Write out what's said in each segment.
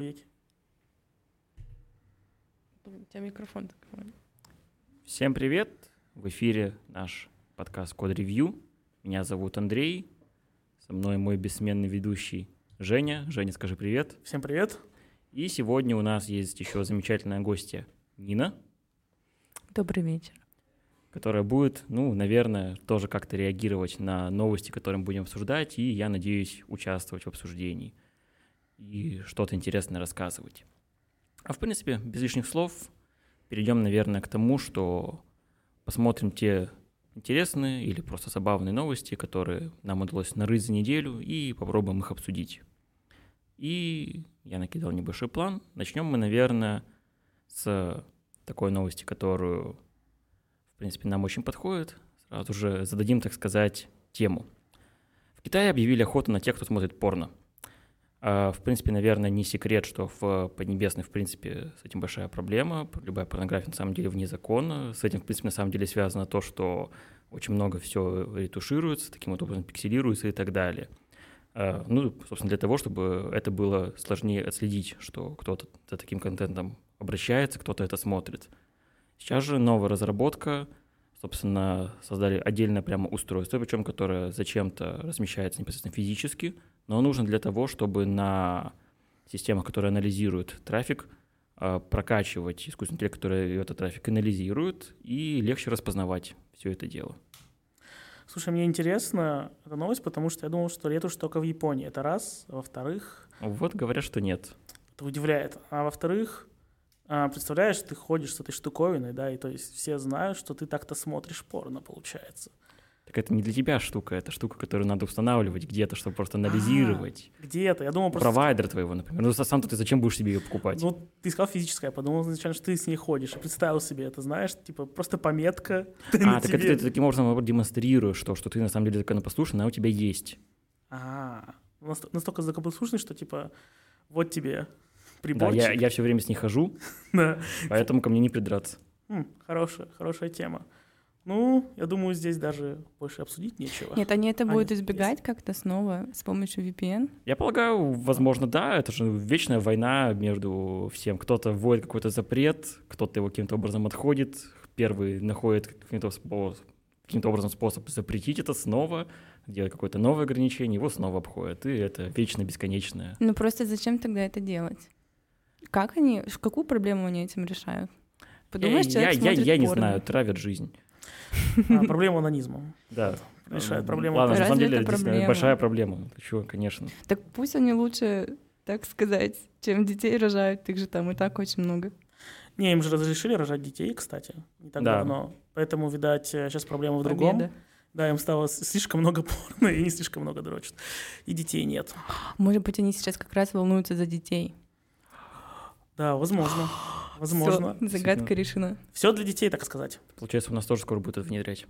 охуеть. У тебя микрофон такой. Всем привет! В эфире наш подкаст Код Ревью. Меня зовут Андрей. Со мной мой бессменный ведущий Женя. Женя, скажи привет. Всем привет. И сегодня у нас есть еще замечательная гостья Нина, Добрый вечер. которая будет, ну, наверное, тоже как-то реагировать на новости, которые мы будем обсуждать, и, я надеюсь, участвовать в обсуждении и что-то интересное рассказывать. А в принципе, без лишних слов, перейдем, наверное, к тому, что посмотрим те интересные или просто забавные новости, которые нам удалось нарыть за неделю, и попробуем их обсудить. И я накидал небольшой план. Начнем мы, наверное, с такой новости, которую, в принципе, нам очень подходит. Сразу же зададим, так сказать, тему. В Китае объявили охоту на тех, кто смотрит порно. А, В принципе, наверное, не секрет, что в Поднебесной, в принципе, с этим большая проблема. Любая порнография, на самом деле, вне закона. С этим, в принципе, на самом деле связано то, что очень много все ретушируется, таким вот образом пикселируется и так далее. А, Ну, собственно, для того, чтобы это было сложнее отследить, что кто-то за таким контентом обращается, кто-то это смотрит. Сейчас же новая разработка, собственно, создали отдельное прямо устройство, причем которое зачем-то размещается непосредственно физически, но нужно для того, чтобы на системах, которые анализируют трафик, а, прокачивать искусственный интеллект, который этот трафик анализирует, и легче распознавать все это дело. Слушай, мне интересна эта новость, потому что я думал, что ретушь только в Японии. Это раз. Во-вторых, Вот говорят, что нет. это удивляет. А во-вторых, представляешь, ты ходишь с этой штуковиной, да, и то есть все знают, что ты так-то смотришь порно, получается. Так это не для тебя штука, это штука, которую надо устанавливать где-то, чтобы просто анализировать. Где это? Я думал просто... Провайдер твоего, например. Ну, сам-то ты зачем будешь себе ее покупать? Ну, ты сказал физическая, я подумал изначально, что ты с ней ходишь. И представил себе это, знаешь, типа просто пометка а, так это ты таким образом демонстрируешь то, что ты на самом деле законопослушный, она у тебя есть. А, наст- настолько законопослушный, что типа вот тебе Да, приборчик. я, я все время с ней хожу, Да. поэтому ко мне не придраться. Хорошая, хорошая тема. Ну, я думаю, здесь даже больше обсудить нечего. Нет, они это А, будут нет, избегать как-то снова с помощью VPN. Я полагаю, возможно, да, это же вечная война между всем. Кто-то вводит какой-то запрет, кто-то его каким-то образом отходит, первый находит каким-то, каким-то образом способ запретить это снова, делать какое-то новое ограничение, его снова обходят. И это вечно бесконечное. Ну просто зачем тогда это делать? Как они, какую проблему они этим решают? Подумаешь, я, человек я, смотрит я не порно. знаю, травят жизнь. А, проблема анонизма. Да. Решает М, проблему. Ладно, на самом деле, проблема? большая проблема. Чего, конечно. Так пусть они лучше, так сказать, чем детей рожают, их же там и так очень много. Не, им же разрешили рожать детей, кстати, не так Да. давно. Поэтому, видать, сейчас проблема в другом. Победа. Да, им стало слишком много порно, и не слишком много дрочат. И детей нет. Может быть, они сейчас как раз волнуются за детей. Да, возможно. Возможно. Всё, загадка решена. Все для детей, так сказать. Получается, у нас тоже скоро будут это внедрять.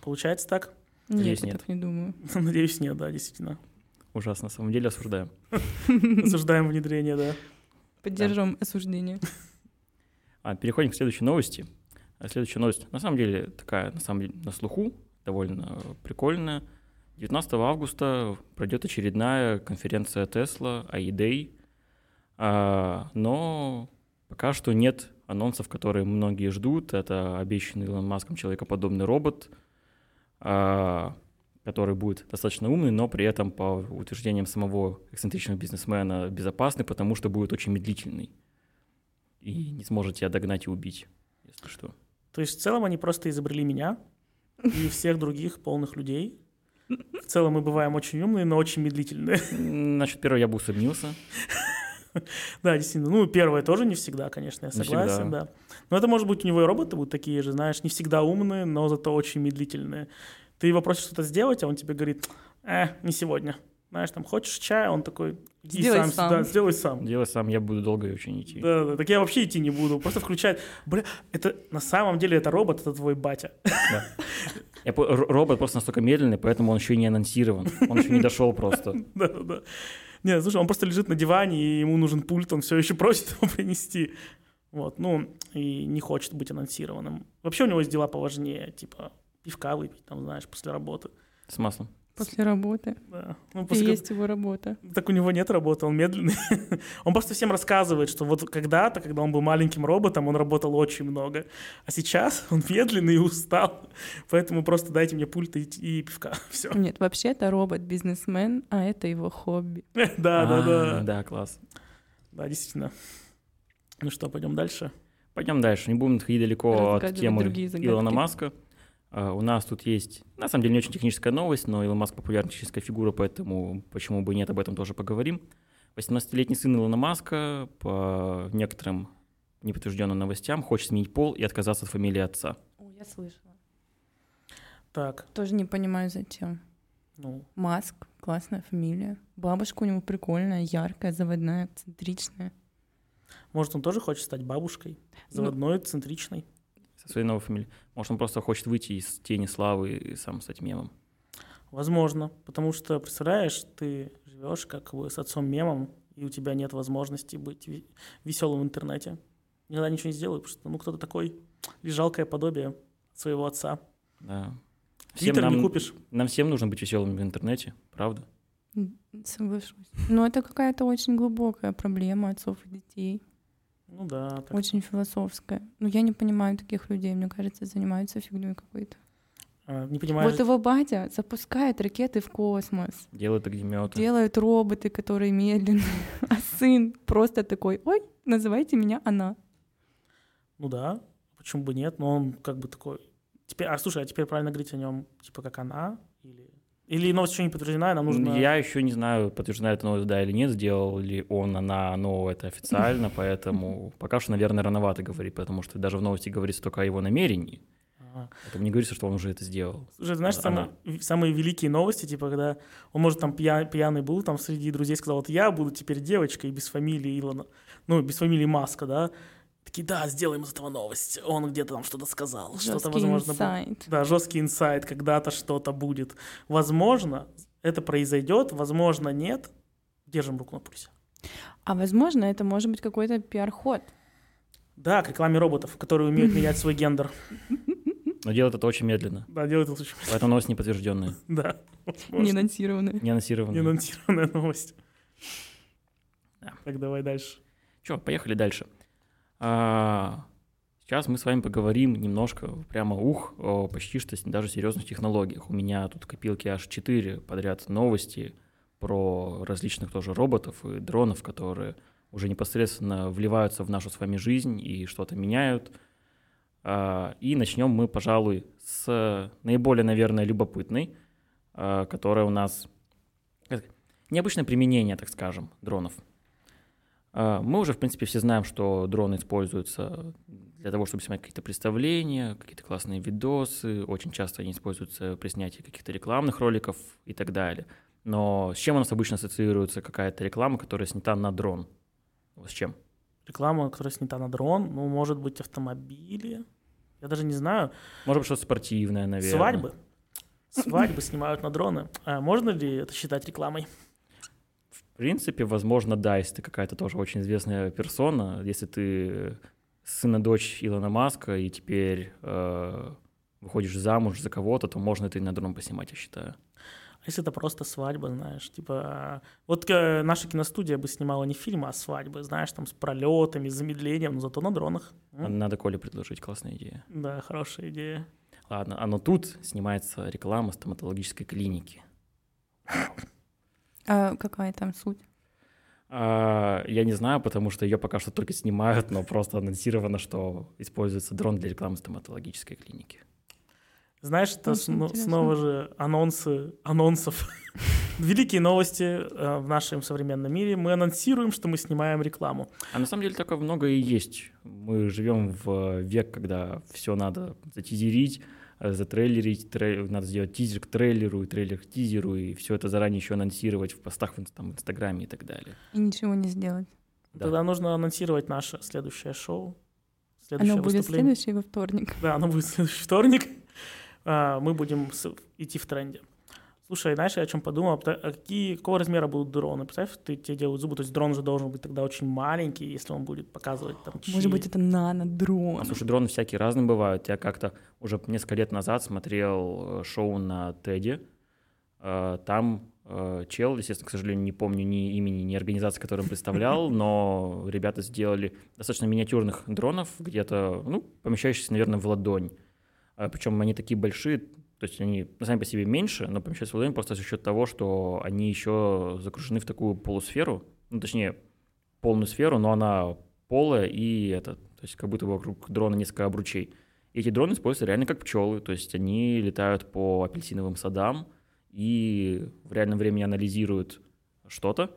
Получается так? Нет, Надеюсь, я нет. так не думаю. Надеюсь, нет, да, действительно. Ужасно, на самом деле осуждаем. Осуждаем внедрение, да. Поддержим осуждение. А, переходим к следующей новости. А Следующая новость, на самом деле, такая, на самом деле, на слуху, довольно прикольная. 19 августа пройдет очередная конференция Tesla, AIDA, А, но пока что нет анонсов, которые многие ждут. Это обещанный Илон Маском человекоподобный робот, а, который будет достаточно умный, но при этом, по утверждениям самого эксцентричного бизнесмена, безопасный, потому что будет очень медлительный и не сможет тебя догнать и убить, если что. То есть в целом они просто изобрели меня и всех других полных людей. В целом мы бываем очень умные, но очень медлительные. М, Насчет первого я бы усомнился. Да, действительно. Ну, первое тоже не всегда, конечно, я согласен, всегда. да. Но это может быть у него и роботы будут такие же, знаешь, не всегда умные, но зато очень медлительные. Ты его просишь что-то сделать, а он тебе говорит, э, не сегодня. Знаешь, там, хочешь чая, он такой, иди Сделай сам, сам. сюда, сделай сам. Делай сам, я буду долго очень идти. Да, да, так я вообще идти не буду, просто включать. Бля, это на самом деле это робот, это твой батя. Да. Я робот просто настолько медленный, поэтому он еще и не анонсирован. Он еще не дошел просто. Да, да, да. Не, слушай, он просто лежит на диване, и ему нужен пульт, он все еще просит его принести. Вот, ну, и не хочет быть анонсированным. Вообще у него есть дела поважнее, типа пивка выпить, там, знаешь, после работы. С маслом. После работы. Да. Ну, И после- есть его работа. Так у него нет работы, он медленный. он просто всем рассказывает, что вот когда-то, когда он был маленьким роботом, он работал очень много. А сейчас он медленный и устал. Поэтому просто дайте мне пульт и, и пивка. Все. Нет, вообще-то робот бизнесмен, а это его хобби. да, да, А, да. Да, класс. Да, действительно. Ну что, пойдем дальше. Пойдем дальше, не будем отходить далеко от темы. Илона Маска. А, У нас тут есть, на самом деле, не очень техническая новость, но Илон Маск популярная техническая фигура, поэтому почему бы нет, об этом тоже поговорим. 18-летний сын Илона Маска, по некоторым неподтвержденным новостям, хочет сменить пол и отказаться от фамилии отца. О, я слышала. Так, Тоже не понимаю, зачем. ну, Маск, классная фамилия. Бабушка у него прикольная, яркая, заводная, эксцентричная. может, он тоже хочет стать бабушкой? Заводной, центричной? Со своей новой фамилией. Может, он просто хочет выйти из тени славы и сам стать мемом. Возможно. Потому что, представляешь, ты живешь как бы с отцом мемом, и у тебя нет возможности быть веселым в интернете. Никогда ничего не сделаю, потому что ну кто-то такой лишь жалкое подобие своего отца. Да. Твиттер нам, не купишь. нам всем нужно быть веселыми в интернете, правда? Соглашусь. Но это какая-то очень глубокая проблема отцов и детей. Ну да. так. Очень философская. Ну, я не понимаю таких людей, мне кажется, занимаются фигней какой-то. А, не понимаешь. Вот его батя запускает ракеты в космос, Делают огнеметы. делают роботы, которые медленные, а сын просто такой, ой, называйте меня она. Ну да. Почему бы нет? Но он как бы такой. Теперь, а слушай, а теперь правильно говорить о нем, типа как она? Или, или новость еще не подтверждена, нам нужно. Я еще не знаю, подтверждена это новость, да или нет, сделал ли он, она, но это официально, поэтому пока что, наверное, рановато говорить, потому что даже в новости говорится только о его намерении. Поэтому не говорится, что он уже это сделал. Слушай, знаешь, самые, самые великие новости, типа, когда он, может, там пья- пьяный был, там среди друзей сказал, вот я буду теперь девочкой без фамилии Илона, ну, без фамилии Маска, да. Такие, да, сделаем из этого новость. Он где-то там что-то сказал, что-то, Жесткий возможно, будет. инсайт. Да, жесткий инсайт, когда-то что-то будет. Возможно, это произойдет, возможно, нет. Держим руку на пульсе. А возможно, это может быть какой-то пиар-ход. Да, к рекламе роботов, которые умеют менять свой гендер. Но делает это очень медленно. Да, делают это очень... Поэтому новость неподтвержденная, Да, Не возможно. анонсированные. не анонсированная. Неанонсированная новость. Да. Так, давай дальше. Че, поехали дальше. А, сейчас мы с вами поговорим немножко прямо ух о почти что даже серьезных технологиях. У меня тут копилки аж 4 подряд новости про различных тоже роботов и дронов, которые уже непосредственно вливаются в нашу с вами жизнь и что-то меняют. А, И начнем мы, пожалуй, с наиболее, наверное, любопытной, а, которая у нас как- необычное применение, так скажем, дронов. А, Мы уже, в принципе, все знаем, что дроны используются для того, чтобы снимать какие-то представления, какие-то классные видосы. Очень часто они используются при снятии каких-то рекламных роликов и так далее. Но с чем у нас обычно ассоциируется какая-то реклама, которая снята на дрон? С чем? Реклама, которая снята на дрон, ну, может быть, автомобили. Я даже не знаю. Может быть, что-то спортивное, наверное. Свадьбы. Свадьбы снимают на дроны. А можно ли это считать рекламой? В принципе, возможно, да, если ты какая-то тоже очень известная персона, если ты сын и дочь Илона Маска и теперь э, выходишь замуж за кого-то, то можно это и на дрон поснимать, я считаю. А если это просто свадьба, знаешь, типа... а, Вот э, наша киностудия бы снимала не фильмы, а свадьбы, знаешь, там с пролетами, с замедлением, но зато на дронах. М? Надо Коле предложить, классная идея. Да, хорошая идея. Ладно, а но тут снимается реклама стоматологической клиники. А какая там суть? А, я не знаю, потому что ее пока что только снимают, но просто анонсировано, что используется дрон для рекламы стоматологической клиники. Знаешь, это сно- снова же анонсы анонсов. Великие новости э, в нашем современном мире. Мы анонсируем, что мы снимаем рекламу. А на самом деле такое много и есть. Мы живем в век, когда все надо затизерить, э, затрейлерить, трей- надо сделать тизер к трейлеру, и трейлер к тизеру, и все это заранее еще анонсировать в постах в, там, в Инстаграме и так далее. И ничего не сделать. Да. Тогда нужно анонсировать наше следующее шоу. Следующее Оно будет следующий во вторник. Да, оно будет следующий вторник. А, Мы будем идти в тренде. Слушай, знаешь, я о чем подумал? А Какие, какого размера будут дроны? Представь, ты, тебе делают зубы, то есть дрон же должен быть тогда очень маленький, если он будет показывать там Может чьи- быть, это нано-дрон. А, слушай, дроны всякие разные бывают. Я как-то уже несколько лет назад смотрел э, шоу на Теди, Э, там э, чел, естественно, к сожалению, не помню ни имени, ни организации, которую он представлял, но ребята сделали достаточно миниатюрных дронов, где-то, ну, помещающихся, наверное, в ладонь. Причем они такие большие, то есть они сами по себе меньше, но помещаются в ладонь просто за счет того, что они еще закружены в такую полусферу, ну, точнее, полную сферу, но она полая и это, то есть как будто вокруг дрона несколько обручей. И эти дроны используются реально как пчелы, то есть они летают по апельсиновым садам и в реальном времени анализируют что-то,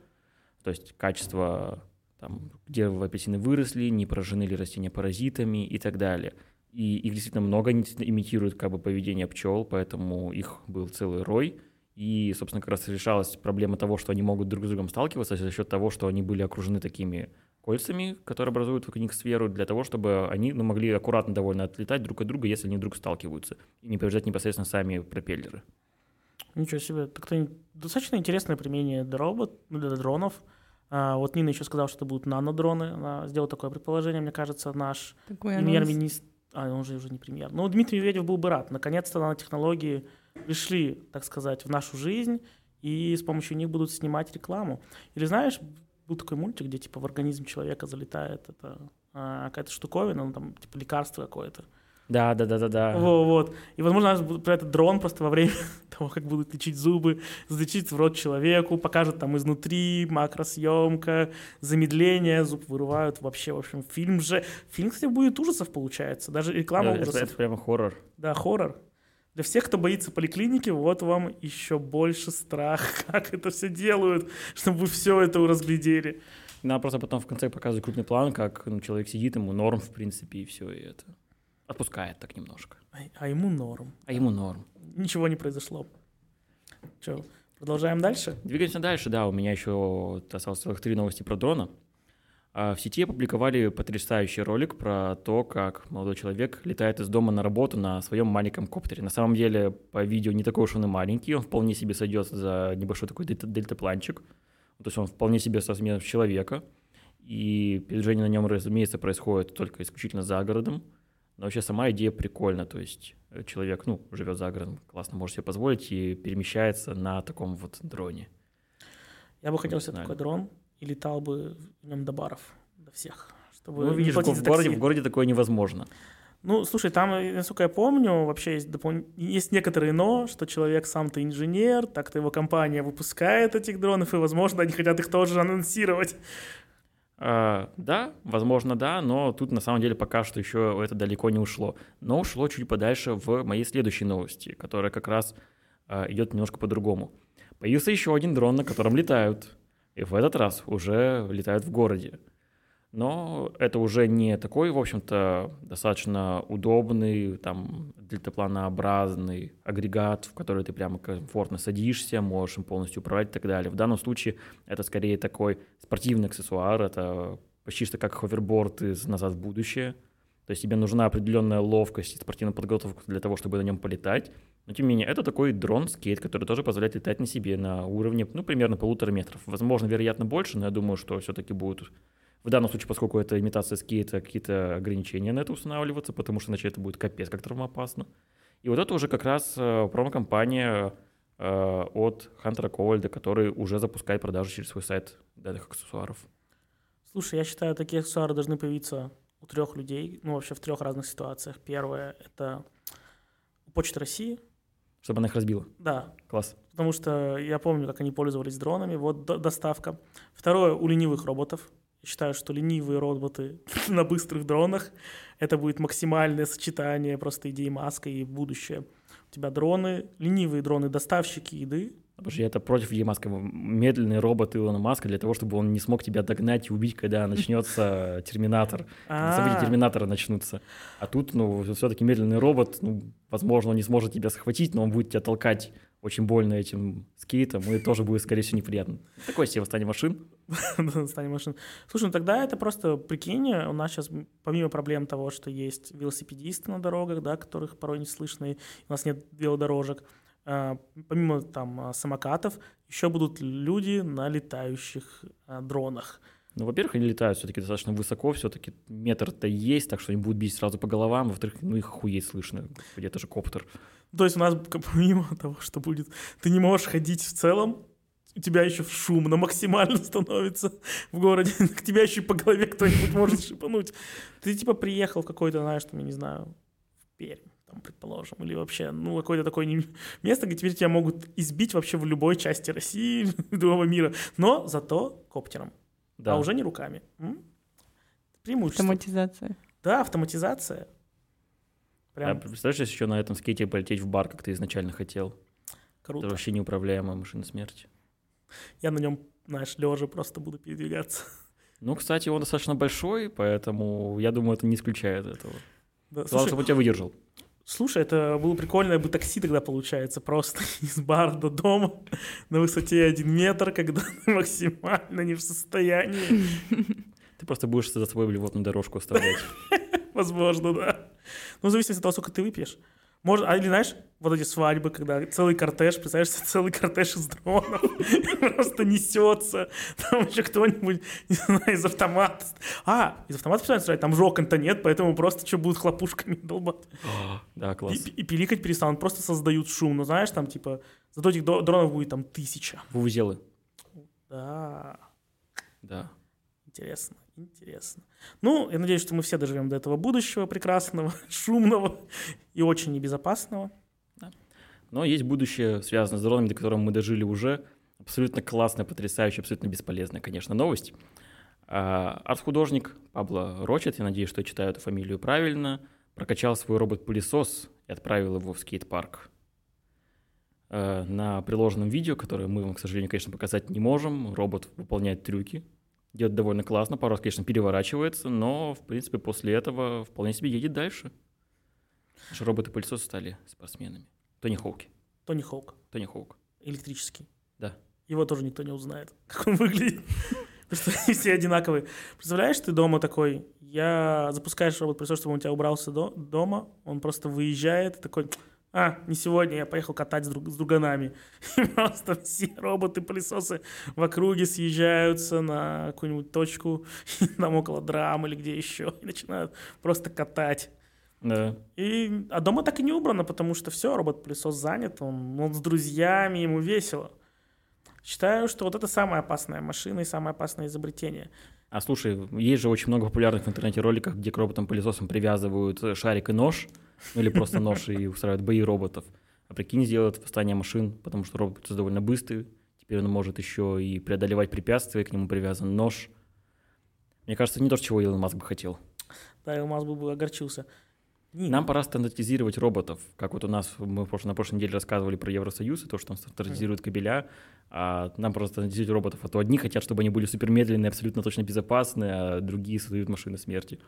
то есть качество, там, где апельсины выросли, не поражены ли растения паразитами и так далее. И их действительно много, они действительно имитируют как бы поведение пчел, поэтому их был целый рой. И, собственно, как раз решалась проблема того, что они могут друг с другом сталкиваться за счет того, что они были окружены такими кольцами, которые образуют вокруг них сферу, для того, чтобы они ну, могли аккуратно довольно отлетать друг от друга, если они вдруг сталкиваются, и не повреждать непосредственно сами пропеллеры. Ничего себе. Так-то достаточно интересное применение дробот, ну, для дронов. А, вот Нина еще сказала, что это будут нанодроны. Она сделала такое предположение, мне кажется, наш премьер-министр... А, он же уже не премьер. Ну, Дмитрий Медведев был бы рад. Наконец-то нанотехнологии пришли, так сказать, в нашу жизнь, и с помощью них будут снимать рекламу. Или знаешь, был такой мультик, где типа в организм человека залетает это, а, какая-то штуковина, ну, там, типа лекарство какое-то. Да, да, да, да, да. Вот, вот. И, возможно, нас будет про этот дрон просто во время того, как будут лечить зубы, залечить в рот человеку, покажут там изнутри, макросъемка, замедление, зуб вырывают. Вообще, в общем, фильм же... Фильм, кстати, будет ужасов, получается. Даже реклама это, ужасов. это прямо хоррор. Да, хоррор. Для всех, кто боится поликлиники, вот вам еще больше страх, как это все делают, чтобы вы все это разглядели. Надо просто потом в конце показывать крупный план, как ну, человек сидит, ему норм, в принципе, и все, и это отпускает так немножко. А, а ему норм. А ему норм. Ничего не произошло. Че, продолжаем дальше? Двигаемся дальше, да, у меня еще осталось целых три новости про дрона. А в сети опубликовали потрясающий ролик про то, как молодой человек летает из дома на работу на своем маленьком коптере. На самом деле, по видео не такой уж он и маленький, он вполне себе сойдет за небольшой такой дельта- дельтапланчик. То есть он вполне себе со размером человека. И передвижение на нем, разумеется, происходит только исключительно за городом. Но вообще сама идея прикольна, то есть э, человек, ну, живет за городом, классно может себе позволить и перемещается на таком вот дроне. Я бы хотел себе такой дрон и летал бы в нем до баров, до всех. Чтобы Ну, видишь, в городе, в городе такое невозможно. Ну, слушай, там, э, насколько я помню, вообще есть, допол- есть некоторые но, что человек сам-то инженер, так-то его компания выпускает этих дронов, и, возможно, они хотят их тоже анонсировать. А, да, возможно, да, но тут на самом деле пока что еще это далеко не ушло. Но ушло чуть подальше в моей следующей новости, которая как раз а, идет немножко по-другому. Появился еще один дрон, на котором летают. И в этот раз уже летают в городе. Но это уже не такой, в общем-то, достаточно удобный, там, дельтапланообразный агрегат, в который ты прямо комфортно садишься, можешь им полностью управлять и так далее. В данном случае это скорее такой спортивный аксессуар, это почти что как ховерборд из «Назад в будущее». То есть тебе нужна определенная ловкость и спортивная подготовка для того, чтобы на нем полетать. Но тем не менее, это такой дрон-скейт, который тоже позволяет летать на себе на уровне, ну, примерно полутора метров. Возможно, вероятно, больше, но я думаю, что все-таки будут в данном случае, поскольку это имитация скейта, какие-то ограничения на это устанавливаться, потому что иначе это будет капец как травмоопасно. И вот это уже как раз э, промо-компания э, от Хантера Ковальда, который уже запускает продажу через свой сайт данных аксессуаров. Слушай, я считаю, такие аксессуары должны появиться у трех людей, ну, вообще в трех разных ситуациях. Первое — это у Почты России, Чтобы она их разбила. да, Класс. потому что я помню, как они пользовались дронами, вот до- доставка. Второе, у ленивых роботов. Я считаю, что ленивые роботы на быстрых дронах — это будет максимальное сочетание просто идеи Маска и будущее. У тебя дроны, ленивые дроны, доставщики еды. Подожди, это против Ильи Маска. Медленный робот Илона Маска для того, чтобы он не смог тебя догнать и убить, когда начнется Терминатор. Когда события А, Терминатора начнутся. А тут, ну, все-таки медленный робот, ну, возможно, он не сможет тебя схватить, но он будет тебя толкать очень больно этим скейтом, и тоже будет, скорее всего, неприятно. Такое себе восстание машин. Станет машин. Слушай, ну тогда это просто, прикинь, у нас сейчас, помимо проблем того, что есть велосипедисты на дорогах, да, которых порой не слышно, и у нас нет велодорожек, а, помимо там а, самокатов, еще будут люди на летающих а, дронах. Ну, во-первых, они летают все-таки достаточно высоко, все-таки метр-то есть, так что они будут бить сразу по головам. Во-вторых, ну их охуеть слышно. Это же коптер. То есть у нас помимо того, что будет, ты не можешь ходить в целом, у тебя еще шумно максимально становится в городе, к тебя еще по голове кто-нибудь может шипануть. Ты типа приехал в какой-то, знаешь, там, я не знаю, в Пермь, там, предположим, или вообще, ну, какое-то такое место, где теперь тебя могут избить вообще в любой части России, другого мира, но зато коптером, Да. а уже не руками. М? Преимущество. Автоматизация. Да, автоматизация. А Прям представляешь, если еще на этом скейте полететь в бар, как ты изначально хотел? круто. Это вообще неуправляемая машина смерти. Я на нем, знаешь, лежа просто буду передвигаться. Ну, кстати, он достаточно большой, поэтому я думаю, это не исключает этого. Да, Главное, слушай, чтобы он тебя выдержал. Слушай, это было прикольное бы такси тогда получается, просто из бара до дома на высоте один метр, когда максимально не в состоянии. Ты просто будешь за собой блевотную дорожку оставлять. Возможно, да. Ну, в зависимости от того, сколько ты выпьешь. Может, а или знаешь, вот эти свадьбы, когда целый кортеж, представляешь, целый кортеж из дронов просто несется, там еще кто-нибудь, не знаю, из автомата. А, из автомата представляешь, стреляют, там же окон-то нет, поэтому просто что будут хлопушками долбать. Да, И, класс. и пиликать перестанут, просто создают шум. Ну, знаешь, там, типа, зато этих дронов будет там тысяча. Вувузелы. Да, Да. интересно, интересно. Ну, я надеюсь, что мы все доживем до этого будущего прекрасного, шумного и очень небезопасного. Но есть будущее, связанное с дронами, до которого мы дожили уже. Абсолютно классная, потрясающая, абсолютно бесполезная, конечно, новость. А, Арт-художник Пабло Рочет, я надеюсь, что я читаю эту фамилию правильно, прокачал свой робот-пылесос и отправил его в скейт-парк. А, На приложенном видео, которое мы вам, к сожалению, конечно, показать не можем, робот выполняет трюки, делает довольно классно, пару раз, конечно, переворачивается, но, в принципе, после этого вполне себе едет дальше. Наши роботы-пылесосы стали спортсменами. Тони Хоуки. Тони Хоук, Тони Хоук. электрический. Да. Его тоже никто не узнает, как он выглядит. Потому что все одинаковые. Представляешь, ты дома такой, я запускаешь робот пылесос, чтобы он у тебя убрался до- дома, он просто выезжает, такой, а, не сегодня, я поехал катать с, друг- с друганами. И просто все роботы-пылесосы в округе съезжаются на какую-нибудь точку, там около драм или где еще, и начинают просто катать. Да. И, а дома так и не убрано, потому что все, робот-пылесос занят, он, он с друзьями, ему весело. Считаю, что вот это самая опасная машина и самое опасное изобретение. А слушай, есть же очень много популярных в интернете роликов, где к роботам-пылесосам привязывают э, шарик и нож, ну или просто нож и устраивают бои роботов. А прикинь, сделают восстание машин, потому что робот довольно быстрый, теперь он может еще и преодолевать препятствия, к нему привязан нож. Мне кажется, не то, чего Илон Маск бы хотел. Да, Илмаз бы бы огорчился. Нам пора стандартизировать роботов. Как вот у нас, мы на прошлой неделе рассказывали про Евросоюз и то, что там стандартизируют кабеля, а нам просто стандартизировать роботов. А то одни хотят, чтобы они были супермедленные, абсолютно точно безопасные, а другие создают машины смерти.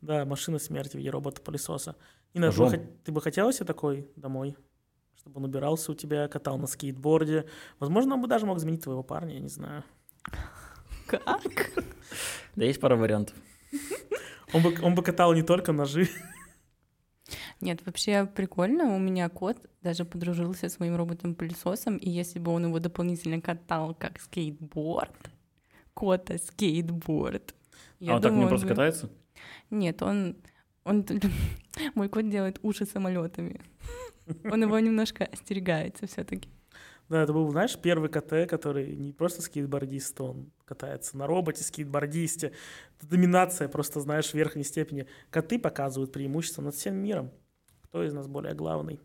Да, машина смерти в виде робота-пылесоса. Нина, ты бы, ты бы хотела себе такой домой? Чтобы он убирался у тебя, катал на скейтборде. Возможно, он бы даже мог заменить твоего парня, я не знаю. Как? Да, есть пара вариантов. Он бы, он бы катал не только ножи. Нет, вообще прикольно. У меня кот даже подружился с моим роботом-пылесосом, и если бы он его дополнительно катал как скейтборд, кота скейтборд. а он так не он просто бы- катается? Нет, он... он... Мой кот делает уши самолетами. Он его немножко остерегается все-таки. Да, это был, знаешь, первый КТ, который не просто скейтбордист, он катается на роботе, скейтбордисте. Это доминация просто, знаешь, в верхней степени. Коты показывают преимущество над всем миром. Кто из нас более главный?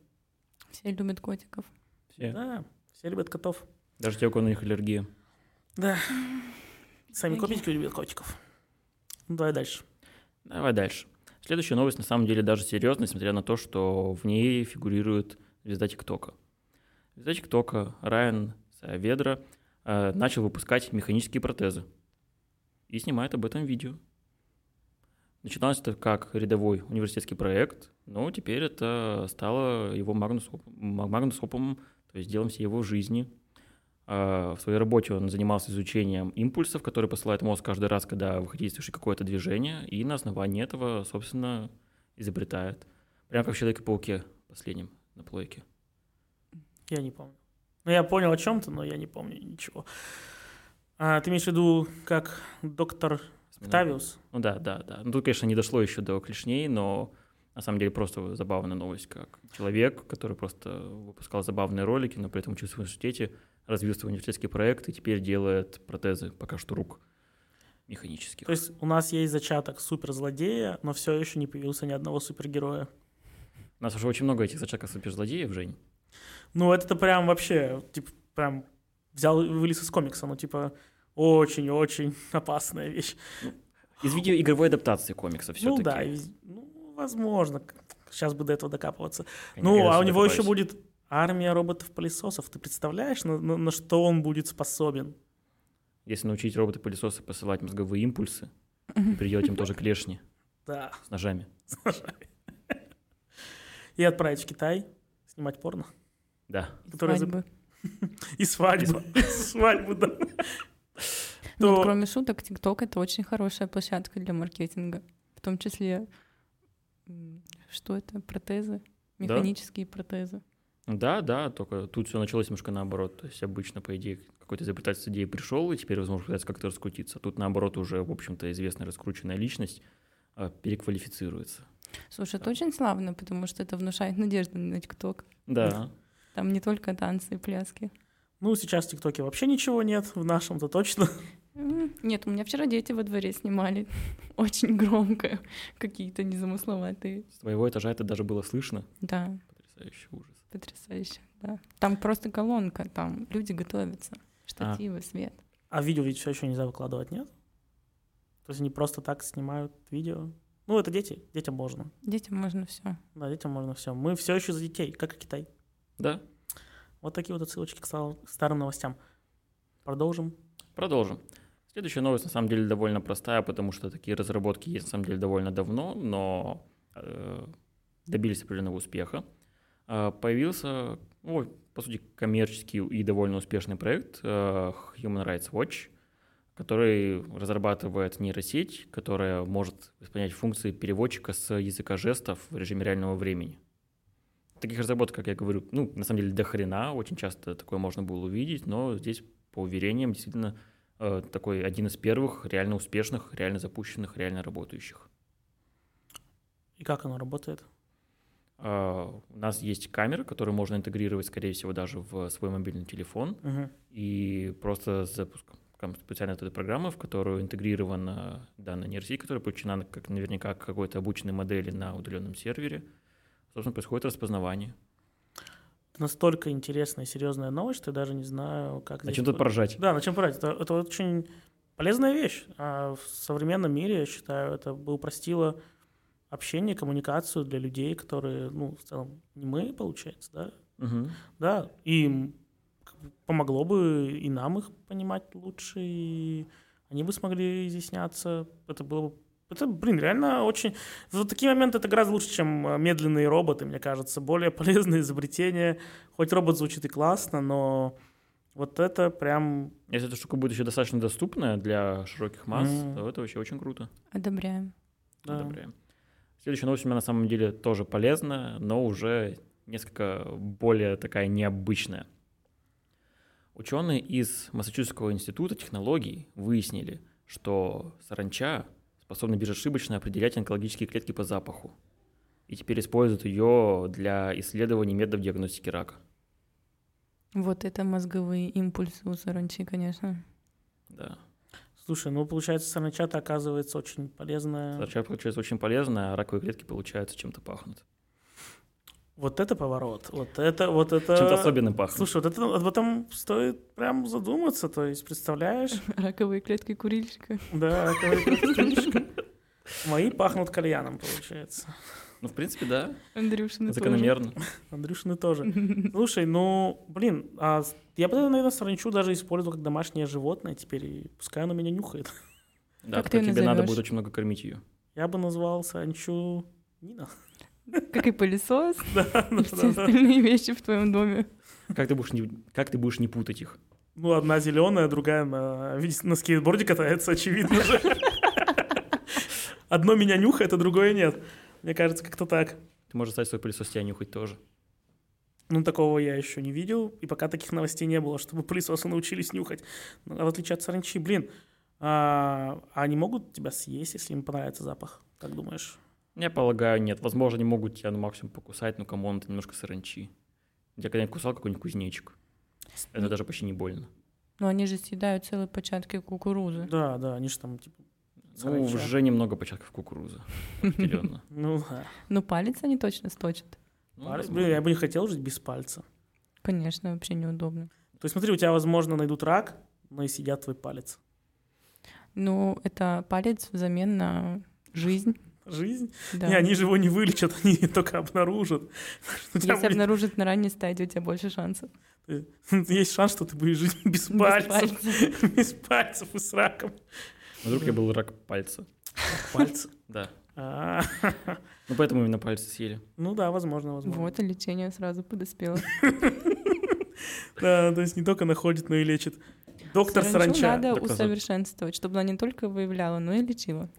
Все любят котиков. Все. Да, все любят котов. Даже те, у кого на них аллергия. Да. Сами копики любят котиков. Ну, давай дальше. Давай дальше. Следующая новость на самом деле даже серьезная, несмотря на то, что в ней фигурирует звезда ТикТока. Звезда ТикТока Райан Саведра э, начал выпускать механические протезы и снимает об этом видео. Начиналось это как рядовой университетский проект, но теперь это стало его магнус-опом, то есть делом всей его жизни. А, В своей работе он занимался изучением импульсов, которые посылает мозг каждый раз, когда вы хотите совершить какое-то движение, и на основании этого, собственно, изобретает. Прям как в Человеке-пауке последнем на плойке. Я не помню. Ну, я понял о чем-то, но я не помню ничего. А, ты имеешь в виду как доктор Октавиус? Ну да, да, да. Ну тут, конечно, не дошло еще до клешней, но на самом деле просто забавная новость, как человек, который просто выпускал забавные ролики, но при этом учился в университете, развил свой университетский проект и теперь делает протезы пока что рук механических. То есть у нас есть зачаток суперзлодея, но все еще не появился ни одного супергероя. У нас уже очень много этих зачатков суперзлодеев, Жень. Ну, это прям вообще, типа, прям взял, вылез из комикса, ну, типа, очень-очень опасная вещь. Из видеоигровой адаптации комикса все-таки. Ну да, ну, возможно. Сейчас бы до этого докапываться. Ну, а у него еще будет армия роботов-пылесосов. Ты представляешь, на, на- на что он будет способен? Если научить роботы-пылесосы посылать мозговые импульсы, и приделать им тоже клешни Да. с ножами. И отправить в Китай снимать порно. Да. Свадьбы. И свадьбу. И свадьбу, да. Ну, вот кроме шуток, ТикТок — это очень хорошая площадка для маркетинга. В том числе, что это, протезы, Да. механические протезы. Да, да, только тут все началось немножко наоборот. То есть обычно, по идее, какой-то изобретатель с идеей пришел, и теперь, возможно, пытается как-то раскрутиться. Тут, наоборот, уже, в общем-то, известная раскрученная личность а, переквалифицируется. Слушай, это Да. очень славно, потому что это внушает надежду на ТикТок. Да, Там не только танцы и пляски. Ну, сейчас в ТикТоке вообще ничего нет, в нашем-то точно. Нет, у меня вчера дети во дворе снимали очень громко, какие-то незамысловатые. с твоего этажа это даже было слышно. Да, Потрясающий ужас. Потрясающе, да. Там просто колонка, там люди готовятся, штативы, свет. А видео ведь все еще нельзя выкладывать, нет? То есть они просто так снимают видео. Ну, это дети, детям можно. Детям можно все. Да, детям можно все. Мы все еще за детей, как и Китай. Да, Вот такие вот отсылочки к стар- старым новостям. Продолжим. продолжим. Следующая новость, на самом деле, довольно простая, потому что такие разработки есть, на самом деле, довольно давно, но э, добились определенного успеха. Э, появился, ну, по сути, коммерческий и довольно успешный проект э, Human Rights Watch, который разрабатывает нейросеть, которая может исполнять функции переводчика с языка жестов в режиме реального времени. Таких разработок, как я говорю, ну, на самом деле, до хрена, очень часто такое можно было увидеть, но здесь, по уверениям, действительно э, такой один из первых реально успешных, реально запущенных, реально работающих. И как оно работает? А, У нас есть камера, которую можно интегрировать, скорее всего, даже в свой мобильный телефон, Мгм. и просто запуском специальной этой программы, в которую интегрирована данная нейросеть, которая подключена как наверняка к какой-то обученной модели на удаленном сервере. Собственно, происходит распознавание. Это настолько интересная и серьезная новость, что я даже не знаю, как На чем тут по- поражать? Да, на чем порать. Это, это очень полезная вещь. А в современном мире, я считаю, это бы упростило общение, коммуникацию для людей, которые, ну, в целом, не мы, получается, да? Мгм. Да, и помогло бы и нам их понимать лучше, и они бы смогли изъясняться. Это было бы это, блин, реально очень... Вот такие моменты это гораздо лучше, чем э, медленные роботы, мне кажется. Более полезные изобретения. Хоть робот звучит и классно, но вот это прям... Если эта штука будет еще достаточно доступная для широких масс, Мгм. то это вообще очень круто. Одобряем. да. Одобряем. Следующая новость у меня на самом деле тоже полезная, но уже несколько более такая необычная. Ученые из Массачусетского института технологий выяснили, что саранча способна безошибочно определять онкологические клетки по запаху. И теперь используют ее для исследований методов диагностики рака. Вот это мозговые импульсы у саранчи, конечно. Да. Слушай, ну, получается, саранча-то оказывается очень полезная. Саранча получается очень полезная, а раковые клетки, получается, чем-то пахнут. Вот это поворот. Вот это, вот это... Чем-то особенным пахнут. Слушай, вот это, об этом стоит прям задуматься, то есть, представляешь? Раковые клетки курильщика. Да, это крышка. Мои пахнут кальяном, получается. Ну, в принципе, да, Андрюшины закономерно. Андрюшины тоже. Слушай, ну, блин, а я бы, наверное, саранчу даже использовал как домашнее животное теперь, и пускай оно меня нюхает. Да, Как ты только тебе надо назовёшь? будет очень много кормить ее. Я бы назвал саранчу Нина. Как и пылесос, Да, и да, все остальные вещи в твоем доме. Как ты будешь не, как ты будешь не путать их? Ну, одна зеленая, другая на, на скейтборде катается, очевидно же. Одно меня нюхает, а другое нет. Мне кажется, как-то так. Ты можешь стать свой пылесос тебя нюхать тоже. Ну, такого я еще не видел, и пока таких новостей не было, чтобы пылесосы научились нюхать. Ну, а в отличие от саранчи, блин, а, они могут тебя съесть, если им понравится запах? Как думаешь? Я полагаю, нет. Возможно, они могут тебя ну, максимум покусать, но кому это немножко саранчи. Я когда-нибудь кусал какой-нибудь кузнечик. Это даже почти не больно. Но они же съедают целые початки кукурузы. Да, да, они же там, типа, Ну, уже немного початков кукурузы. определенно. Ну, да. Но палец они точно сточат. Ну, Палец, блин, я бы не хотел жить без пальца. Конечно, вообще неудобно. То есть смотри, у тебя, возможно, найдут рак, но и съедят твой палец. Ну, это палец взамен на жизнь. Жизнь? Да. Не, они же его не вылечат, они только обнаружат. Если будет- обнаружат на ранней стадии, у тебя больше шансов. Есть шанс, что ты будешь жить без Без пальцев. пальцев. Без пальцев и с раком. Вдруг я был рак пальца. Пальцы. Да. Ну, поэтому именно пальцы съели. Ну да, возможно, возможно. Вот и лечение сразу подоспело. Да, то есть не только находит, но и лечит. Доктор Саранча. надо усовершенствовать, чтобы она не только выявляла, но и лечила.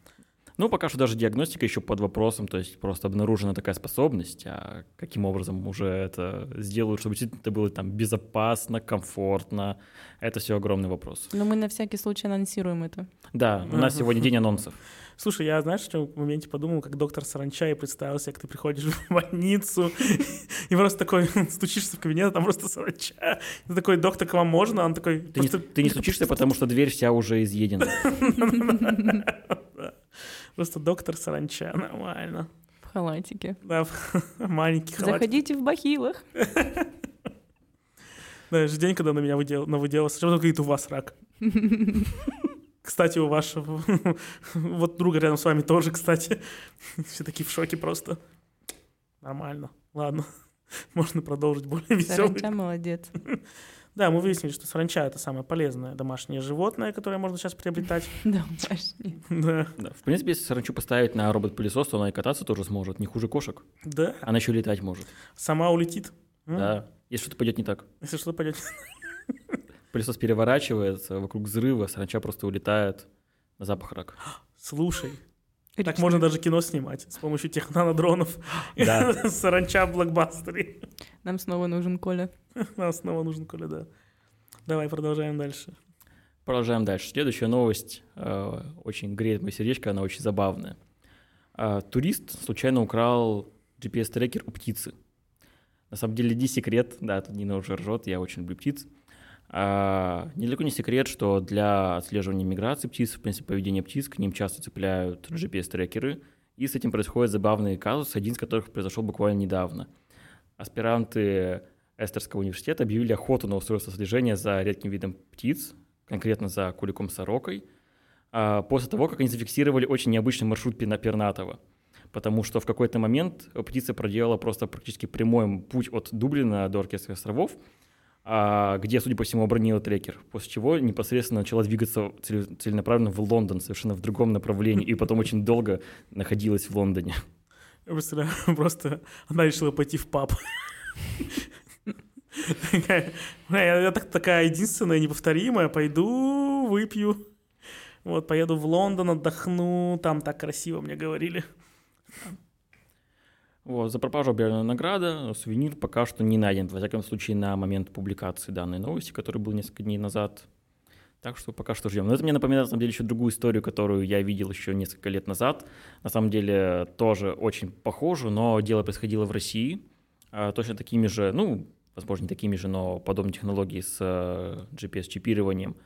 Ну, пока что даже диагностика еще под вопросом, то есть просто обнаружена такая способность, а каким образом уже это сделают, чтобы действительно это было там безопасно, комфортно, это все огромный вопрос. Но мы на всякий случай анонсируем это. Да, у нас сегодня день анонсов. Слушай, я, знаешь, что в моменте подумал, как доктор Саранча и представился, как ты приходишь в больницу и просто такой стучишься в кабинет, а там просто Саранча. Ты такой, доктор, к вам можно? Он такой... Ты не стучишься, потому что дверь вся уже изъедена. Просто доктор Саранча, нормально. В халатике. Да, маленький халатик. Заходите в бахилах. Да, же день, когда на меня выдел, на выдел, сначала говорит, у вас рак. Кстати, у вашего вот друга рядом с вами тоже, кстати. Все такие в шоке просто. Нормально. Ладно. Можно продолжить более веселый. Саранча молодец. Да, мы выяснили, что саранча это самое полезное домашнее животное, которое можно сейчас приобретать. Да. Да. В принципе, если саранчу поставить на робот-пылесос, то она и кататься тоже сможет, не хуже кошек. Да. Она еще летать может. Сама улетит. М? Да. Если что-то пойдет не так. Если что пойдет. Пылесос переворачивается, вокруг взрыва, саранча просто улетает на запах рака. Слушай, так можно даже кино снимать с помощью тех нанодронов. Да. Саранча в блокбастере. Нам снова нужен Коля. Нам снова нужен Коля, да. Давай продолжаем дальше. Продолжаем дальше. Следующая новость э, очень греет мое сердечко, она очень забавная. А, турист случайно украл GPS-трекер у птицы. На самом деле не секрет, да, тут Нина уже ржет, я очень люблю птиц. А, недалеко не секрет, что для отслеживания миграции птиц, в принципе, поведения птиц, к ним часто цепляют GPS-трекеры, и с этим происходят забавные казусы, один из которых произошел буквально недавно. Аспиранты Эстерского университета объявили охоту на устройство слежения за редким видом птиц, конкретно за куликом-сорокой, а, после того, как они зафиксировали очень необычный маршрут пернатого. Потому что в какой-то момент птица проделала просто практически прямой путь от Дублина до Оркестровых островов, где, судя по всему, обронила трекер, после чего непосредственно начала двигаться целе- целенаправленно в Лондон, совершенно в другом направлении, и потом очень долго находилась в Лондоне. Я представляю, просто она решила пойти в паб. Такая, «Бля, Я так- такая единственная, неповторимая, пойду выпью. Вот, поеду в Лондон, отдохну, там так красиво мне говорили. Вот, за пропажу объявлена награда, сувенир пока что не найден, во всяком случае, на момент публикации данной новости, который был несколько дней назад. Так что пока что ждем. Но это мне напоминает, на самом деле, еще другую историю, которую я видел еще несколько лет назад. На самом деле, тоже очень похоже, но дело происходило в России. А, Точно такими же, ну, возможно, не такими же, но подобные технологии с э, GPS-чипированием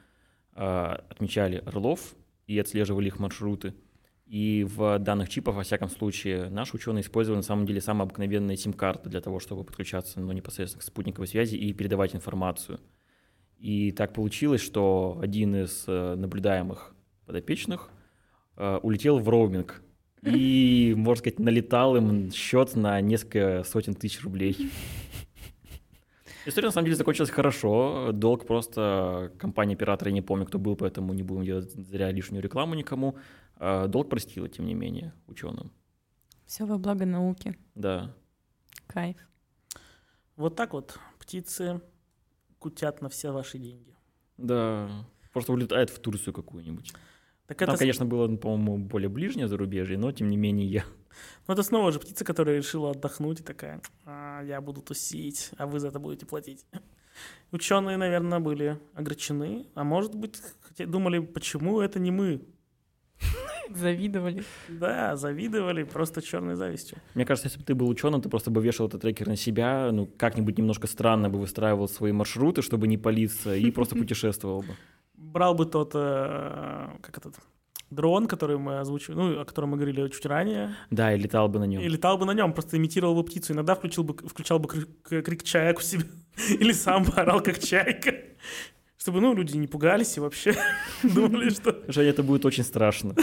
а, отмечали орлов и отслеживали их маршруты. И в данных чипах, во всяком случае, наши ученые использовали на самом деле самые обыкновенные сим-карты для того, чтобы подключаться ну, непосредственно к спутниковой связи и передавать информацию. И так получилось, что один из э, наблюдаемых подопечных э, улетел в роуминг. И, можно сказать, налетал им счет на несколько сотен тысяч рублей. История на самом деле закончилась хорошо. Долг просто компания оператора, я не помню, кто был, поэтому не будем делать зря лишнюю рекламу никому. А, Долг простила, тем не менее, ученым. Все во благо науки. Да. Кайф. Вот так вот птицы кутят на все ваши деньги. Да. Просто улетает в Турцию какую-нибудь. Так Там, это, конечно, было, ну, по-моему, более ближнее зарубежье, но тем не менее я. ну, это снова же птица, которая решила отдохнуть и такая, «А, я буду тусить, а вы за это будете платить. Ученые, наверное, были огорчены, а может быть, хотя- думали, почему это не мы. Завидовали. Да, завидовали просто черной завистью. Мне кажется, если бы ты был ученым, ты просто бы вешал этот трекер на себя, ну, как-нибудь немножко странно бы выстраивал свои маршруты, чтобы не палиться, и просто путешествовал бы. Брал бы тот, э, как этот, дрон, который мы озвучивали, ну, о котором мы говорили чуть ранее, Да, и летал бы на нем. и летал бы на нем, просто имитировал бы птицу. Иногда включил бы, включал бы крик, крик чаек у себя, или сам орал, как чайка. Чтобы, ну, люди не пугались и вообще думали, что... Женя, это будет очень страшно.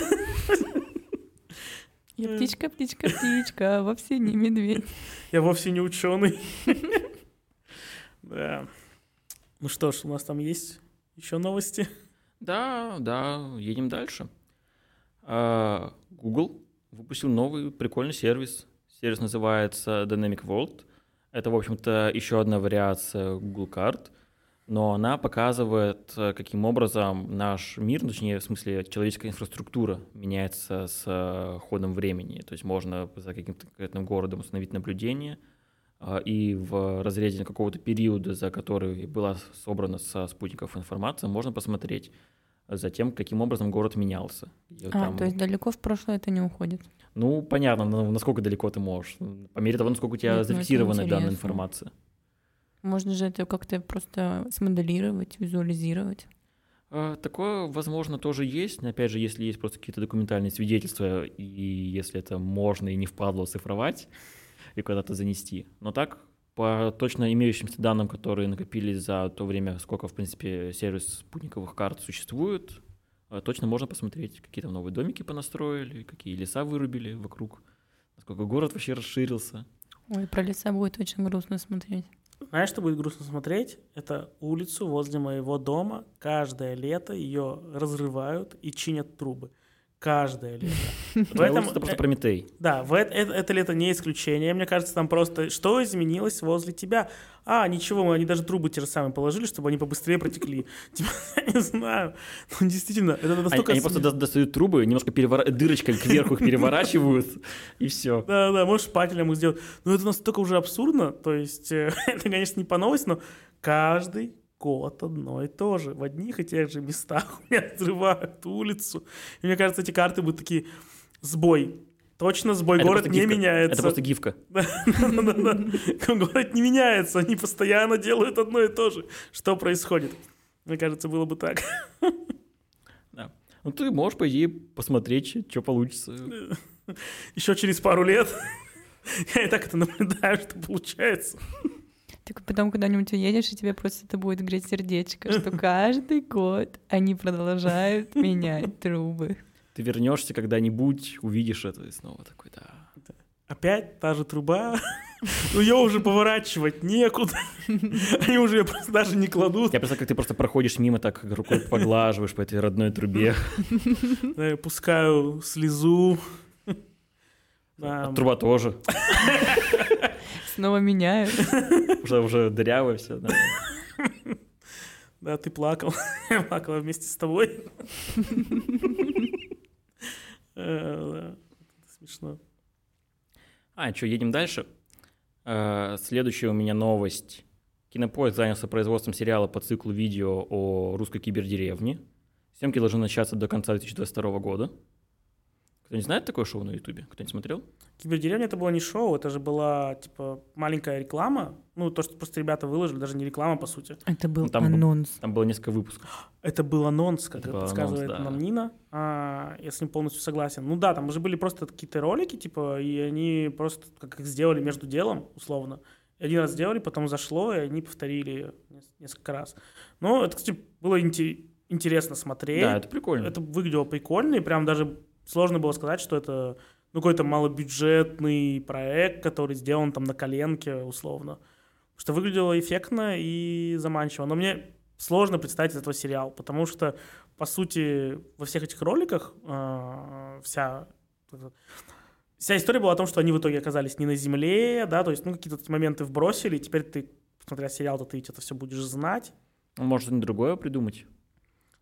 Я птичка, птичка, птичка, а вовсе не медведь. Я вовсе не ученый. Да. Ну что ж, у нас там есть еще новости. Да, да, едем дальше. А, Google выпустил новый прикольный сервис. Сервис называется Dynamic World. Это, в общем-то, еще одна вариация Google карт, но она показывает, э, каким образом наш мир, ну, точнее, в смысле, человеческая инфраструктура меняется с э, ходом времени. То есть можно за каким-то конкретным городом установить наблюдение, а, и в разрезе какого-то периода, за который была собрана со спутников информация, можно посмотреть за тем, каким образом город менялся. И А, там- то есть далеко в прошлое это не уходит. Ну, понятно, но насколько далеко ты можешь. По мере того, насколько у тебя Нет, ну зафиксирована данная информация. Можно же это как-то просто смоделировать, визуализировать. А, Такое, возможно, тоже есть. Но, опять же, если есть просто какие-то документальные свидетельства, и если это можно и не впадло цифровать и куда-то занести. Но так, по точно имеющимся данным, которые накопились за то время, сколько, в принципе, сервис спутниковых карт существует, а, точно можно посмотреть, какие там новые домики понастроили, какие леса вырубили вокруг, насколько город вообще расширился. Ой, про леса будет очень грустно смотреть. Знаешь, что будет грустно смотреть? Это улицу возле моего дома. Каждое лето ее разрывают и чинят трубы. Каждое лето. В этом- это просто Прометей. Да, в это, это, это лето не исключение. Мне кажется, там просто что изменилось возле тебя? А, ничего, мы они даже трубы те же самые положили, чтобы они побыстрее протекли. Типа, я не знаю. Ну, действительно, это Они, настолько... они просто достают трубы, немножко дырочкой кверху их переворачивают, и все. Да, да, можешь шпателем их сделать. Но это настолько уже абсурдно. То есть, э, это, конечно, не по новости, но каждый год одно и то же. В одних и тех же местах у меня взрывают улицу. И мне кажется, эти карты будут такие сбой. Точно сбой, Это город не меняется. Это просто гифка. Город не меняется, они постоянно делают одно и то же. Что происходит? Мне кажется, было бы так. Ну, ты можешь, по идее, посмотреть, что получится. Еще через пару лет я и так это наблюдаю, что получается. Так потом куда-нибудь уедешь, и тебе просто это будет греть сердечко, что каждый год они продолжают менять трубы. Ты вернешься когда-нибудь, увидишь это и снова такой, да. Опять та же труба. Ну, ее уже поворачивать некуда. Они уже ее просто даже не кладут. Я представляю, как ты просто проходишь мимо, так рукой поглаживаешь по этой родной трубе. Да, я пускаю слезу. Да, А труба тоже. Снова меняют. Уже, уже дырявая все. да, ты плакал. Я плакала вместе с тобой. Э, да, Смешно. А, что, едем дальше? Э, Следующая у меня новость. Кинопоиск занялся производством сериала по циклу видео о русской кибердеревне. Съемки должны начаться до конца 2022 года. Кто-нибудь знает такое шоу на Ютубе? Кто-нибудь смотрел? Кибердеревня это было не шоу, это же была типа маленькая реклама. Ну, то, что просто ребята выложили, даже не реклама, по сути. Это был Ну, там был- анонс. Там было несколько выпусков. Это был анонс, как Это это был подсказывает анонс, да. нам Нина. А, я с ним полностью согласен. Ну да, там уже были просто какие-то ролики, типа, и они просто как их сделали между делом, условно. Один раз сделали, потом зашло, и они повторили нес- несколько раз. Но это, кстати, было инте- интересно смотреть. Да, это прикольно. Это выглядело прикольно, и прям даже сложно было сказать, что это ну, какой-то малобюджетный проект, который сделан там на коленке, условно. Что выглядело эффектно и заманчиво. Но мне сложно представить этого сериал, потому что, по сути, во всех этих роликах э, вся, вся история была о том, что они в итоге оказались не на Земле, да, то есть, ну, какие-то моменты вбросили, и теперь ты, смотря сериал, то ты ведь это все будешь знать, может что-нибудь другое придумать.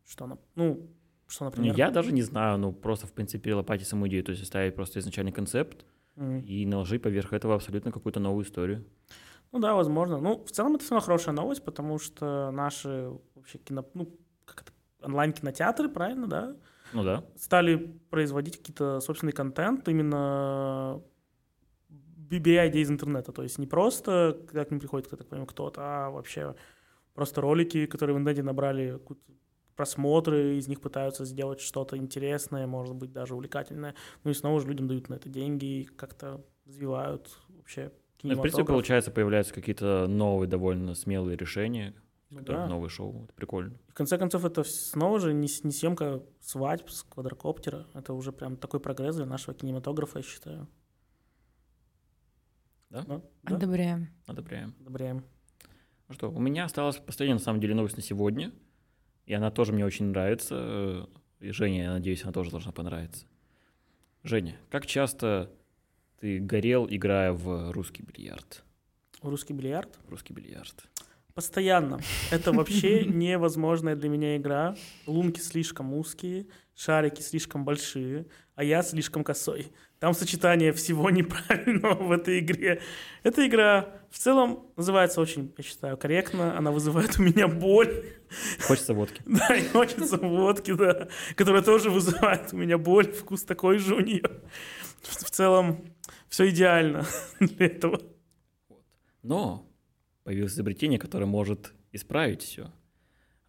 что ну, Что, Ну, например? Я даже не знаю, ну просто в принципе перелопатить саму идею, то есть оставить просто изначальный концепт Мгм. и наложить поверх этого абсолютно какую-то новую историю. Ну да, возможно. Ну, в целом это все равно хорошая новость, потому что наши вообще кино, ну, как это, онлайн-кинотеатры, правильно, да, Ну да. стали производить какие-то собственный контент именно б- беря идеи из интернета. То есть не просто, когда к ним приходит, кто так понимаю, кто-то, а вообще просто ролики, которые в интернете набрали какую-то просмотры, из них пытаются сделать что-то интересное, может быть, даже увлекательное. Ну и снова же людям дают на это деньги и как-то развивают вообще Ну, в принципе, получается, появляются какие-то новые, довольно смелые решения, Ну да. новые шоу. Это прикольно. В конце концов, это снова же не, не съемка свадьб с квадрокоптера. Это уже прям такой прогресс для нашего кинематографа, я считаю. Да? Ну, да? Одобряем. Одобряем. Одобряем. Ну что, у меня осталась последняя, на самом деле, новость на сегодня. И она тоже мне очень нравится. э, И Жене, я надеюсь, она тоже должна понравиться. Женя, как часто ты горел, играя в русский бильярд? Русский бильярд. В русский бильярд. Постоянно. Это вообще невозможная для меня игра. Лунки слишком узкие, шарики слишком большие, а я слишком косой. Там сочетание всего неправильного в этой игре. Эта игра в целом называется очень, я считаю, корректно. Она вызывает у меня боль. Хочется водки. Да, и хочется водки, да, которая тоже вызывает у меня боль, вкус такой же у нее. В, целом, все идеально для этого. Но появилось изобретение, которое может исправить все.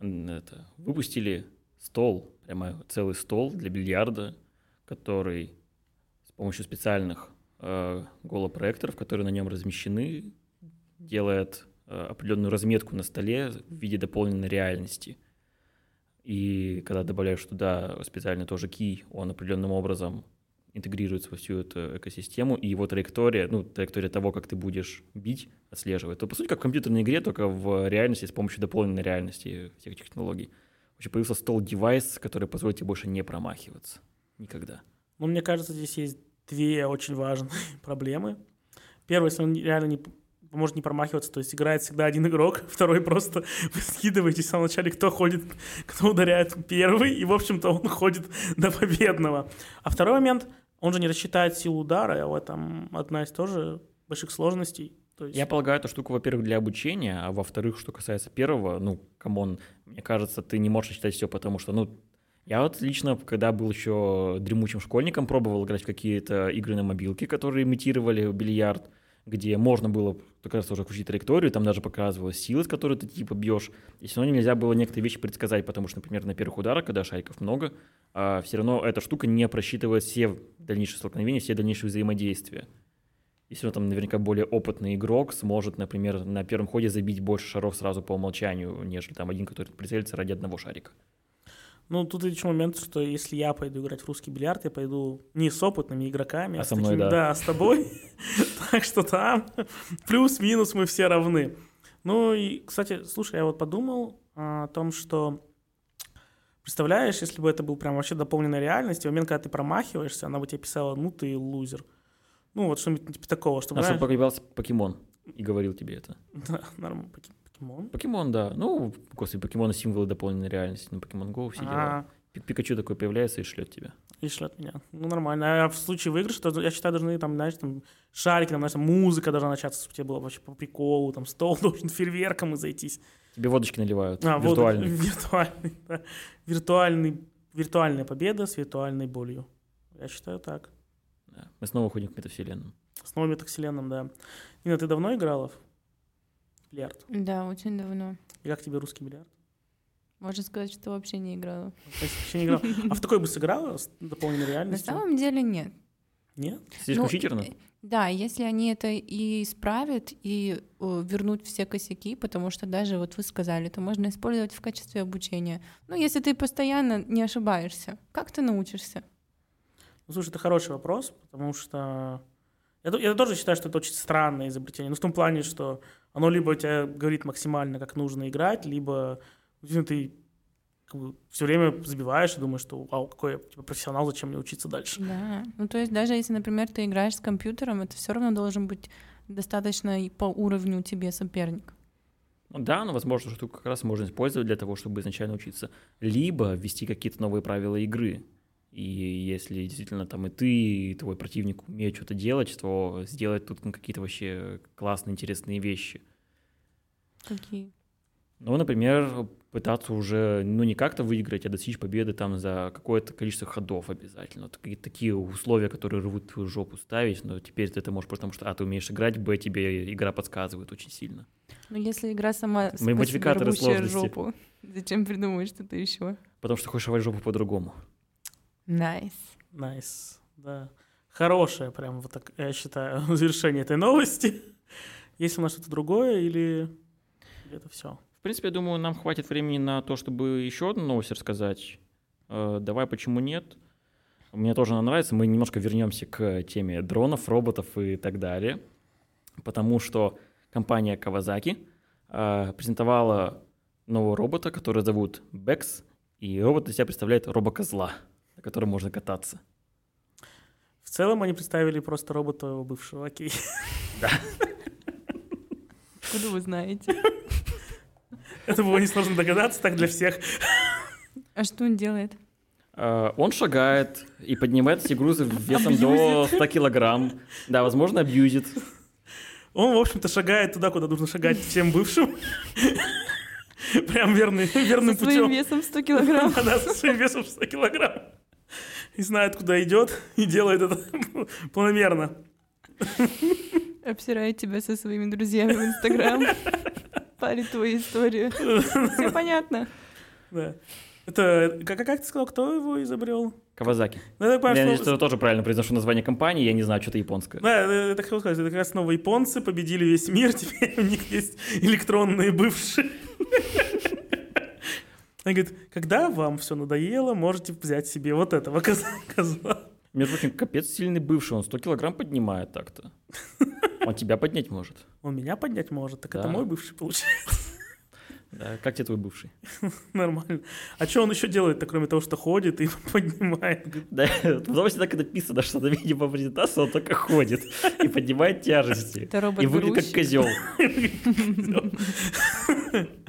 Это, выпустили стол, прямо целый стол для бильярда, который с помощью специальных э, голопроекторов, которые на нем размещены, делает э, определенную разметку на столе в виде дополненной реальности. И когда добавляешь туда специально тоже кий, он определенным образом интегрируется во всю эту экосистему, и его траектория, ну, траектория того, как ты будешь бить, отслеживает. То, по сути, как в компьютерной игре, только в реальности с помощью дополненной реальности всех этих технологий. Вообще появился стол-девайс, который позволит тебе больше не промахиваться. Никогда. Ну, мне кажется, здесь есть две очень важные проблемы. Первое, если он реально не может не промахиваться, то есть играет всегда один игрок, второй просто вы скидываетесь в самом начале, кто ходит, кто ударяет первый, и, в общем-то, он ходит до победного. А второй момент, он же не рассчитает силу удара, а в этом одна из тоже больших сложностей. То есть, Я полагаю, эту штуку, во-первых, для обучения, а во-вторых, что касается первого, ну, come on, мне кажется, ты не можешь считать все, потому что, ну, я вот лично, когда был еще дремучим школьником, пробовал играть в какие-то игры на мобилке, которые имитировали бильярд, где можно было как раз уже включить траекторию, там даже показывалась сила, с которой ты типа бьешь, и все равно нельзя было некоторые вещи предсказать, потому что, например, на первых ударах, когда шариков много, а, все равно эта штука не просчитывает все дальнейшие столкновения, все дальнейшие взаимодействия. И все равно там наверняка более опытный игрок сможет, например, на первом ходе забить больше шаров сразу по умолчанию, нежели там один, который прицелится ради одного шарика. Ну, тут еще момент, что если я пойду играть в русский бильярд, я пойду не с опытными игроками, А с со мной, такими- да. с тобой. Так что там плюс-минус мы все равны. Ну и, кстати, слушай, я вот подумал а, о том, что представляешь, если бы это был прям вообще дополненная реальность, в момент, когда ты промахиваешься, она бы тебе писала, ну ты лузер. Ну вот что-нибудь типа такого, чтобы, А знаешь, чтобы покемон и говорил тебе это. да, норм- поки- покемон. Покемон, да. Ну, господи, покемоны символы дополненной реальности. На покемон Go все дела. А, Пик- Пикачу такой появляется и шлет тебя. И шлет меня. Ну, нормально. А в случае выигрыша, то, я считаю, должны там, знаешь, там шарики, там, знаешь, там, музыка должна начаться, чтобы тебе было вообще по приколу, там стол должен фейерверком и зайтись. Тебе водочки наливают. А, вот, виртуально. виртуальный, да. Виртуальный, виртуальная победа с виртуальной болью. Я считаю так. Да. Мы снова ходим к метавселенным. С новым метавселенным, да. Нина, ты давно играла бильярд? Да, очень давно. И как тебе русский бильярд? Можно сказать, что вообще не играла. Вообще не играла. А в такой бы сыграла с дополненной На реальностью? самом деле нет. Нет? Слишком Ну, читерно? Да, если они это и исправят, и э, вернут все косяки, потому что даже вот вы сказали, это можно использовать в качестве обучения. Ну, если ты постоянно не ошибаешься, как ты научишься? Ну, слушай, это хороший вопрос, потому что я, я тоже считаю, что это очень странное изобретение. Ну, в том плане, что оно либо тебе говорит максимально, как нужно играть, либо действительно, ты все время забиваешь и думаешь, что вау, какой я типа, профессионал, зачем мне учиться дальше. Да. Ну, то есть даже если, например, ты играешь с компьютером, это все равно должен быть достаточно по уровню тебе соперник. Ну да, но возможно, что как раз можно использовать для того, чтобы изначально учиться. Либо ввести какие-то новые правила игры. И если действительно там и ты, и твой противник умеют что-то делать, то сделать тут ну, какие-то вообще классные, интересные вещи. Какие? Ну, например, пытаться уже, ну, не как-то выиграть, а достичь победы там за какое-то количество ходов обязательно. Вот какие-то такие условия, которые рвут твою жопу ставить, но теперь ты это можешь, потому что, а, ты умеешь играть, б, тебе игра подсказывает очень сильно. Ну, если игра сама Мои модификаторы рвущая сложности. жопу, зачем придумывать что-то еще? Потому что хочешь рвать жопу по-другому. Найс. Найс, да. Хорошее прям, вот так, я считаю, завершение этой новости. Есть у нас что-то другое или или это все? В принципе, я думаю, нам хватит времени на то, чтобы еще одну новость рассказать. Э, Давай, почему нет? Мне тоже она нравится. Мы немножко вернемся к теме дронов, роботов и так далее. Потому что компания Kawasaki э, презентовала нового робота, который зовут Bex. И робот из себя представляет робокозла, на котором можно кататься. В целом они представили просто робота бывшего, окей. Откуда вы знаете? Это было несложно догадаться, так для всех. А что он делает? Э, Он шагает и поднимает эти грузы весом до 100 килограмм. Да, возможно, абьюзит. Он, в общем-то, шагает туда, куда нужно шагать всем бывшим. Прям верный, верным Со своим путем. весом 100 килограмм. Она со своим весом 100 килограмм. И знает, куда идет, и делает это планомерно. Обсирает тебя со своими друзьями в Инстаграм. Парит твою историю. Все понятно. Да. Это, как, как ты сказал, кто его изобрел? Кавазаки. Ну, я понимаю, Я что- что я тоже правильно произношу название компании, я не знаю, что-то японское. Да, э, это хотел сказать, это как раз новые японцы победили весь мир, теперь у них есть электронные бывшие. Она говорит, когда вам все надоело, можете взять себе вот этого козла. Между прочим, капец сильный бывший, он 100 килограмм поднимает так-то. Он тебя поднять может. Он меня поднять может, так это Да. мой бывший получается. Да, как тебе твой бывший? Нормально. А что он еще делает-то, кроме того, что ходит и поднимает? Да, в новости так и написано, что на видео презентации он только ходит и поднимает тяжести. Это робот И выглядит как козел.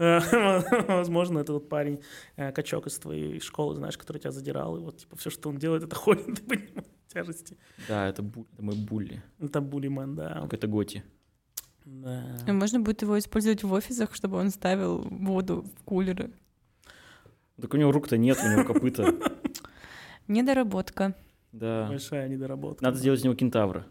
Возможно, это вот парень, э, качок из твоей школы, знаешь, который тебя задирал, и вот типа все, что он делает, это ходит и поднимает тяжести. Да, это, бу- это мой булли. Это булиман, да. Как это Готи. Да. А Можно будет его использовать в офисах, чтобы он ставил воду в кулеры. Так у него рук-то нет, у него копыта. Недоработка. Да. Большая недоработка. Надо сделать из него кентавра.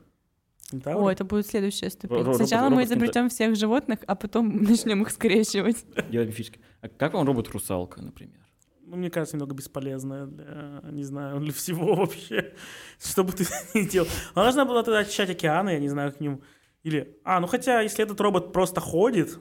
Кентавр? О, это будет следующая ступень. робот- Сначала мы изобретем всех животных, а потом начнем их скрещивать. Делать мифически. А как вам робот-русалка, например? Ну, мне кажется, немного бесполезная для, не знаю, для всего вообще. Что бы ты ни делал. Она должна была тогда очищать океаны, я не знаю, к ним. Или, а, ну хотя, если этот робот просто ходит,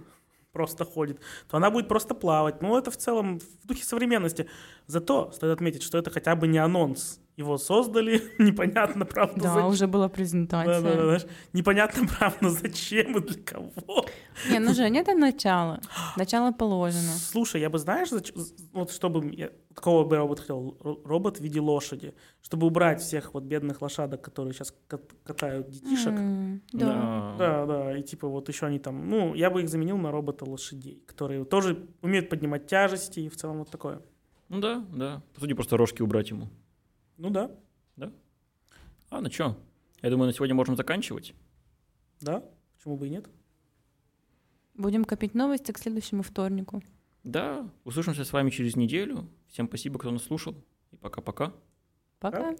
просто ходит, то она будет просто плавать. Ну, это в целом в духе современности. Зато стоит отметить, что это хотя бы не анонс. Его создали, непонятно, правда, Да, зачем. уже была Да, презентация. да, да, знаешь, непонятно, правда, зачем и для кого. Не, ну Женя, это начало. Начало положено. Слушай, я бы, знаешь, зач- вот чтобы я, такого бы робот хотел, ро- робот в виде лошади, чтобы убрать всех вот бедных лошадок, которые сейчас катают детишек. М, Да. Да, да, и типа вот еще они там, ну, я бы их заменил на робота лошадей, которые тоже умеют поднимать тяжести и в целом вот такое. Ну да, да. По сути, просто рожки убрать ему. Ну да, А, ну чё? Я думаю, на сегодня можем заканчивать. да, почему бы и нет? Будем копить новости к следующему вторнику. Да, услышимся с вами через неделю. Всем спасибо, кто нас слушал. И пока-пока. Пока.